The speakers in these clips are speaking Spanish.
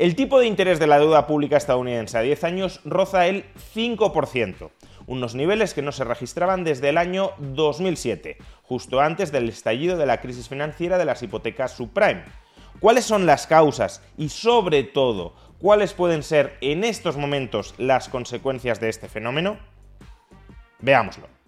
El tipo de interés de la deuda pública estadounidense a 10 años roza el 5%, unos niveles que no se registraban desde el año 2007, justo antes del estallido de la crisis financiera de las hipotecas subprime. ¿Cuáles son las causas y sobre todo cuáles pueden ser en estos momentos las consecuencias de este fenómeno? Veámoslo.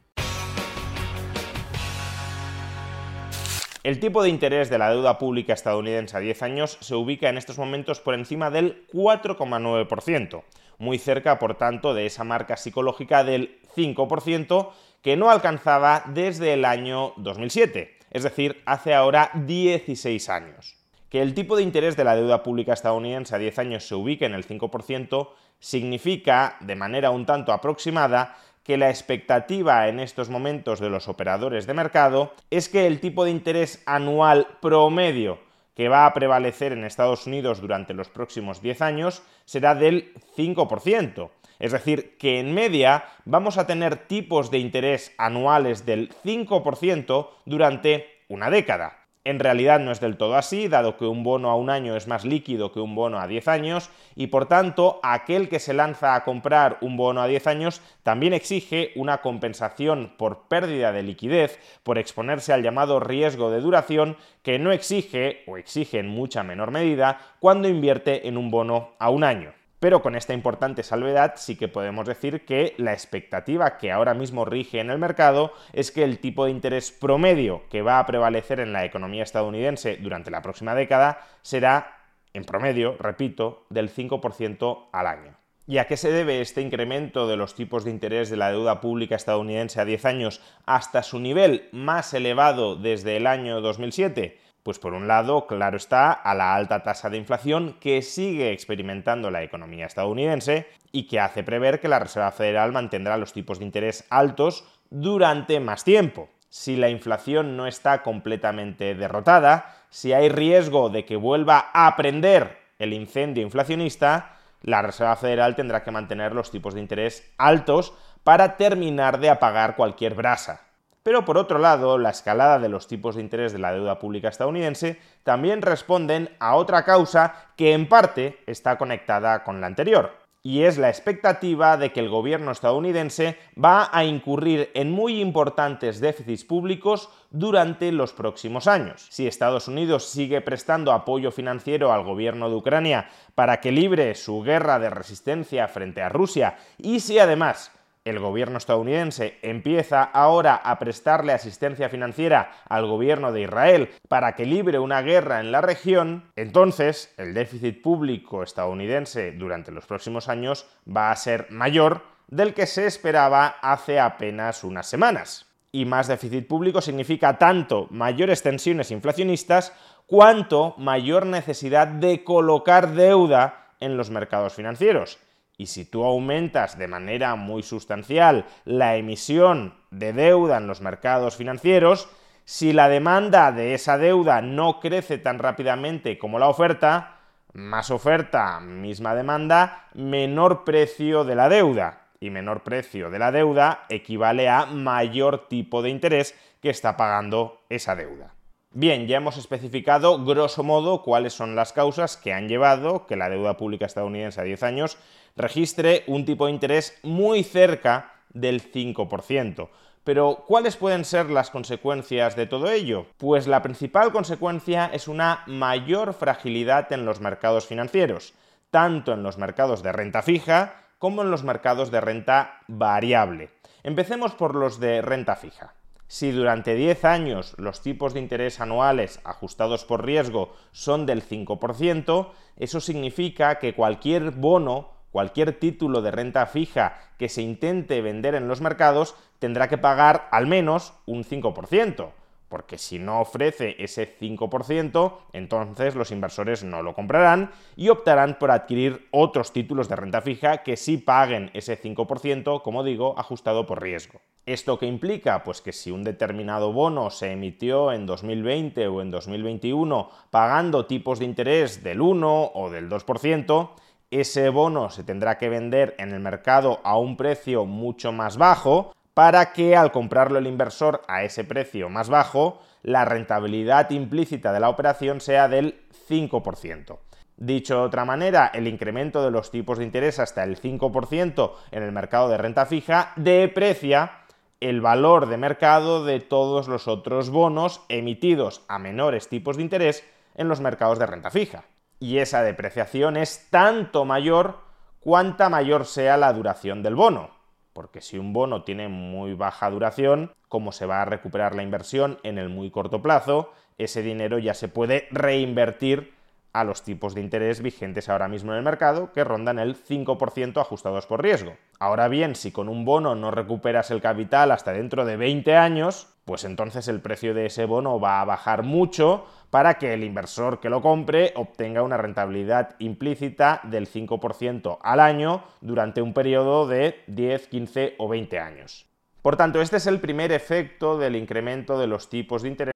El tipo de interés de la deuda pública estadounidense a 10 años se ubica en estos momentos por encima del 4,9%, muy cerca, por tanto, de esa marca psicológica del 5% que no alcanzaba desde el año 2007, es decir, hace ahora 16 años. Que el tipo de interés de la deuda pública estadounidense a 10 años se ubique en el 5% significa, de manera un tanto aproximada, que la expectativa en estos momentos de los operadores de mercado es que el tipo de interés anual promedio que va a prevalecer en Estados Unidos durante los próximos 10 años será del 5%. Es decir, que en media vamos a tener tipos de interés anuales del 5% durante una década. En realidad no es del todo así, dado que un bono a un año es más líquido que un bono a 10 años, y por tanto aquel que se lanza a comprar un bono a 10 años también exige una compensación por pérdida de liquidez, por exponerse al llamado riesgo de duración, que no exige, o exige en mucha menor medida, cuando invierte en un bono a un año. Pero con esta importante salvedad sí que podemos decir que la expectativa que ahora mismo rige en el mercado es que el tipo de interés promedio que va a prevalecer en la economía estadounidense durante la próxima década será, en promedio, repito, del 5% al año. ¿Y a qué se debe este incremento de los tipos de interés de la deuda pública estadounidense a 10 años hasta su nivel más elevado desde el año 2007? Pues por un lado, claro está, a la alta tasa de inflación que sigue experimentando la economía estadounidense y que hace prever que la Reserva Federal mantendrá los tipos de interés altos durante más tiempo. Si la inflación no está completamente derrotada, si hay riesgo de que vuelva a prender el incendio inflacionista, la Reserva Federal tendrá que mantener los tipos de interés altos para terminar de apagar cualquier brasa. Pero por otro lado, la escalada de los tipos de interés de la deuda pública estadounidense también responden a otra causa que en parte está conectada con la anterior, y es la expectativa de que el gobierno estadounidense va a incurrir en muy importantes déficits públicos durante los próximos años. Si Estados Unidos sigue prestando apoyo financiero al gobierno de Ucrania para que libre su guerra de resistencia frente a Rusia, y si además el gobierno estadounidense empieza ahora a prestarle asistencia financiera al gobierno de Israel para que libre una guerra en la región, entonces el déficit público estadounidense durante los próximos años va a ser mayor del que se esperaba hace apenas unas semanas. Y más déficit público significa tanto mayores tensiones inflacionistas cuanto mayor necesidad de colocar deuda en los mercados financieros. Y si tú aumentas de manera muy sustancial la emisión de deuda en los mercados financieros, si la demanda de esa deuda no crece tan rápidamente como la oferta, más oferta, misma demanda, menor precio de la deuda. Y menor precio de la deuda equivale a mayor tipo de interés que está pagando esa deuda. Bien, ya hemos especificado grosso modo cuáles son las causas que han llevado que la deuda pública estadounidense a 10 años registre un tipo de interés muy cerca del 5%. Pero, ¿cuáles pueden ser las consecuencias de todo ello? Pues la principal consecuencia es una mayor fragilidad en los mercados financieros, tanto en los mercados de renta fija como en los mercados de renta variable. Empecemos por los de renta fija. Si durante 10 años los tipos de interés anuales ajustados por riesgo son del 5%, eso significa que cualquier bono, cualquier título de renta fija que se intente vender en los mercados tendrá que pagar al menos un 5%. Porque si no ofrece ese 5%, entonces los inversores no lo comprarán y optarán por adquirir otros títulos de renta fija que sí paguen ese 5%, como digo, ajustado por riesgo. ¿Esto qué implica? Pues que si un determinado bono se emitió en 2020 o en 2021 pagando tipos de interés del 1 o del 2%, ese bono se tendrá que vender en el mercado a un precio mucho más bajo para que al comprarlo el inversor a ese precio más bajo, la rentabilidad implícita de la operación sea del 5%. Dicho de otra manera, el incremento de los tipos de interés hasta el 5% en el mercado de renta fija deprecia el valor de mercado de todos los otros bonos emitidos a menores tipos de interés en los mercados de renta fija. Y esa depreciación es tanto mayor cuanta mayor sea la duración del bono porque si un bono tiene muy baja duración, como se va a recuperar la inversión en el muy corto plazo, ese dinero ya se puede reinvertir a los tipos de interés vigentes ahora mismo en el mercado, que rondan el 5% ajustados por riesgo. Ahora bien, si con un bono no recuperas el capital hasta dentro de 20 años, pues entonces el precio de ese bono va a bajar mucho para que el inversor que lo compre obtenga una rentabilidad implícita del 5% al año durante un periodo de 10, 15 o 20 años. Por tanto, este es el primer efecto del incremento de los tipos de interés.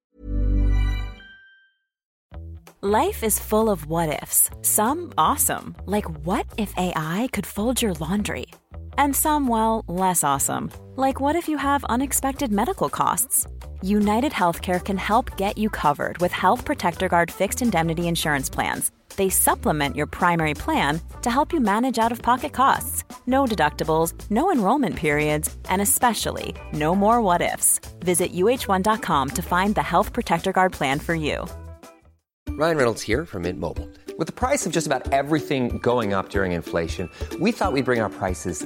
Life is full of what ifs. Some awesome, like what if AI could fold your laundry? And some well, less awesome, like what if you have unexpected medical costs? United Healthcare can help get you covered with Health Protector Guard fixed indemnity insurance plans. They supplement your primary plan to help you manage out of pocket costs. No deductibles, no enrollment periods, and especially no more what ifs. Visit uh1.com to find the Health Protector Guard plan for you. Ryan Reynolds here from Mint Mobile. With the price of just about everything going up during inflation, we thought we'd bring our prices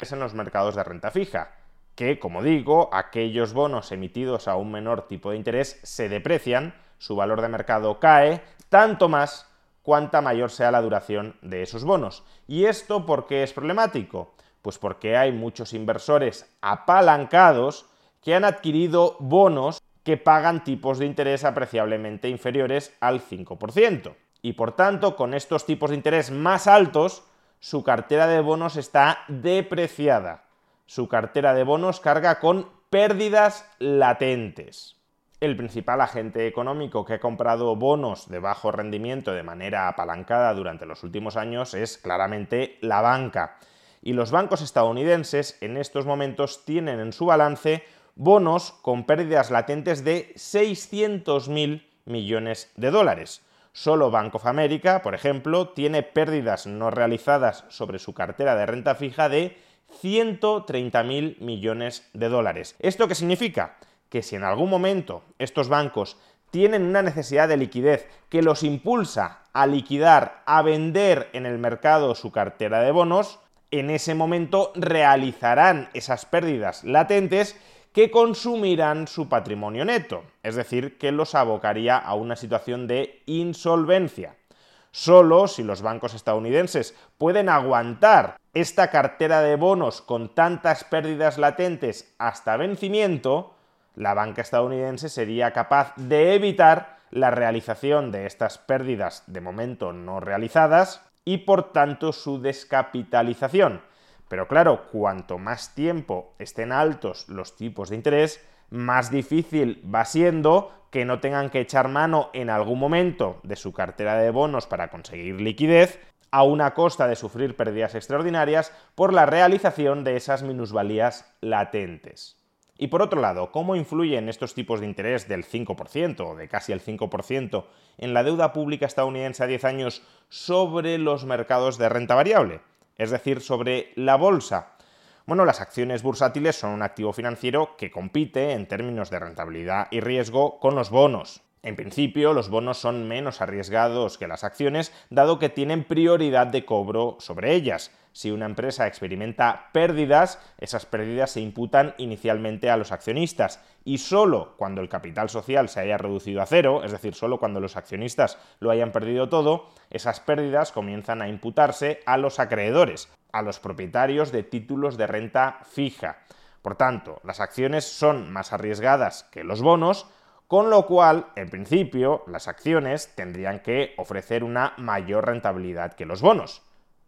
En los mercados de renta fija, que, como digo, aquellos bonos emitidos a un menor tipo de interés se deprecian, su valor de mercado cae, tanto más cuanta mayor sea la duración de esos bonos. ¿Y esto por qué es problemático? Pues porque hay muchos inversores apalancados que han adquirido bonos que pagan tipos de interés apreciablemente inferiores al 5%. Y por tanto, con estos tipos de interés más altos, su cartera de bonos está depreciada. Su cartera de bonos carga con pérdidas latentes. El principal agente económico que ha comprado bonos de bajo rendimiento de manera apalancada durante los últimos años es claramente la banca. Y los bancos estadounidenses en estos momentos tienen en su balance bonos con pérdidas latentes de 600.000 millones de dólares. Solo Bank of America, por ejemplo, tiene pérdidas no realizadas sobre su cartera de renta fija de 130.000 millones de dólares. ¿Esto qué significa? Que si en algún momento estos bancos tienen una necesidad de liquidez que los impulsa a liquidar, a vender en el mercado su cartera de bonos, en ese momento realizarán esas pérdidas latentes que consumirán su patrimonio neto, es decir, que los abocaría a una situación de insolvencia. Solo si los bancos estadounidenses pueden aguantar esta cartera de bonos con tantas pérdidas latentes hasta vencimiento, la banca estadounidense sería capaz de evitar la realización de estas pérdidas de momento no realizadas y por tanto su descapitalización pero claro, cuanto más tiempo estén altos los tipos de interés, más difícil va siendo que no tengan que echar mano en algún momento de su cartera de bonos para conseguir liquidez, a una costa de sufrir pérdidas extraordinarias por la realización de esas minusvalías latentes. Y por otro lado, ¿cómo influyen estos tipos de interés del 5% o de casi el 5% en la deuda pública estadounidense a 10 años sobre los mercados de renta variable? Es decir, sobre la bolsa. Bueno, las acciones bursátiles son un activo financiero que compite en términos de rentabilidad y riesgo con los bonos. En principio, los bonos son menos arriesgados que las acciones, dado que tienen prioridad de cobro sobre ellas. Si una empresa experimenta pérdidas, esas pérdidas se imputan inicialmente a los accionistas y solo cuando el capital social se haya reducido a cero, es decir, solo cuando los accionistas lo hayan perdido todo, esas pérdidas comienzan a imputarse a los acreedores, a los propietarios de títulos de renta fija. Por tanto, las acciones son más arriesgadas que los bonos, con lo cual, en principio, las acciones tendrían que ofrecer una mayor rentabilidad que los bonos.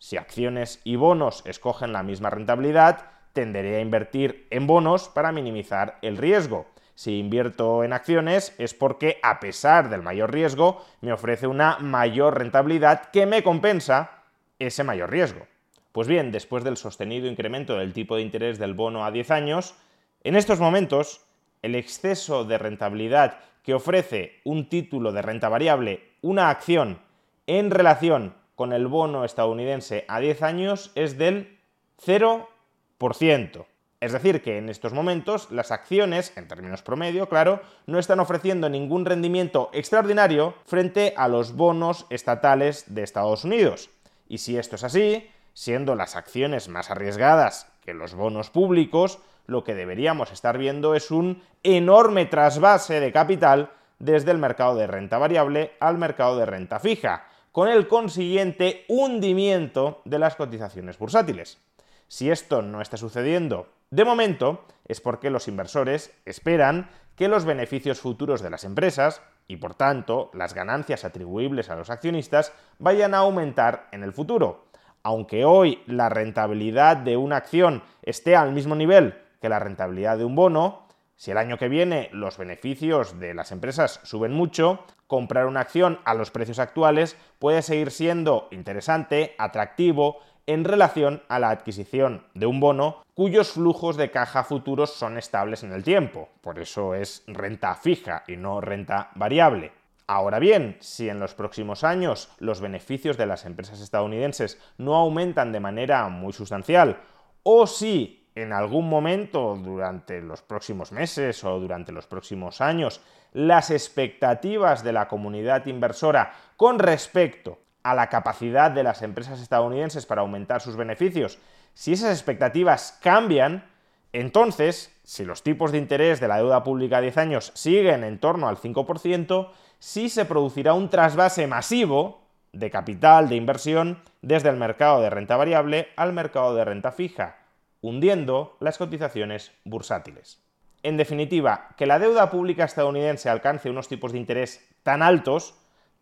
Si acciones y bonos escogen la misma rentabilidad, tenderé a invertir en bonos para minimizar el riesgo. Si invierto en acciones es porque, a pesar del mayor riesgo, me ofrece una mayor rentabilidad que me compensa ese mayor riesgo. Pues bien, después del sostenido incremento del tipo de interés del bono a 10 años, en estos momentos el exceso de rentabilidad que ofrece un título de renta variable, una acción, en relación con el bono estadounidense a 10 años es del 0%. Es decir, que en estos momentos las acciones, en términos promedio, claro, no están ofreciendo ningún rendimiento extraordinario frente a los bonos estatales de Estados Unidos. Y si esto es así, siendo las acciones más arriesgadas que los bonos públicos, lo que deberíamos estar viendo es un enorme trasvase de capital desde el mercado de renta variable al mercado de renta fija, con el consiguiente hundimiento de las cotizaciones bursátiles. Si esto no está sucediendo de momento, es porque los inversores esperan que los beneficios futuros de las empresas, y por tanto las ganancias atribuibles a los accionistas, vayan a aumentar en el futuro. Aunque hoy la rentabilidad de una acción esté al mismo nivel que la rentabilidad de un bono, si el año que viene los beneficios de las empresas suben mucho, comprar una acción a los precios actuales puede seguir siendo interesante, atractivo, en relación a la adquisición de un bono cuyos flujos de caja futuros son estables en el tiempo. Por eso es renta fija y no renta variable. Ahora bien, si en los próximos años los beneficios de las empresas estadounidenses no aumentan de manera muy sustancial, o si en algún momento durante los próximos meses o durante los próximos años las expectativas de la comunidad inversora con respecto a la capacidad de las empresas estadounidenses para aumentar sus beneficios, si esas expectativas cambian, entonces, si los tipos de interés de la deuda pública a 10 años siguen en torno al 5%, sí se producirá un trasvase masivo de capital, de inversión, desde el mercado de renta variable al mercado de renta fija hundiendo las cotizaciones bursátiles. En definitiva, que la deuda pública estadounidense alcance unos tipos de interés tan altos,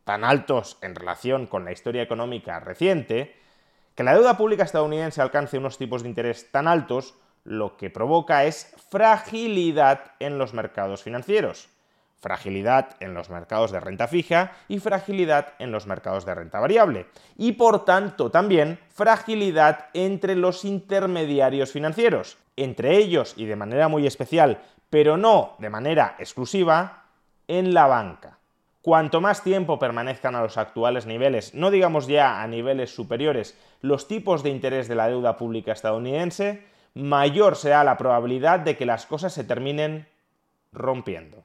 tan altos en relación con la historia económica reciente, que la deuda pública estadounidense alcance unos tipos de interés tan altos, lo que provoca es fragilidad en los mercados financieros fragilidad en los mercados de renta fija y fragilidad en los mercados de renta variable. Y por tanto también fragilidad entre los intermediarios financieros, entre ellos y de manera muy especial, pero no de manera exclusiva, en la banca. Cuanto más tiempo permanezcan a los actuales niveles, no digamos ya a niveles superiores, los tipos de interés de la deuda pública estadounidense, mayor será la probabilidad de que las cosas se terminen rompiendo.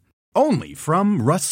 only from Rust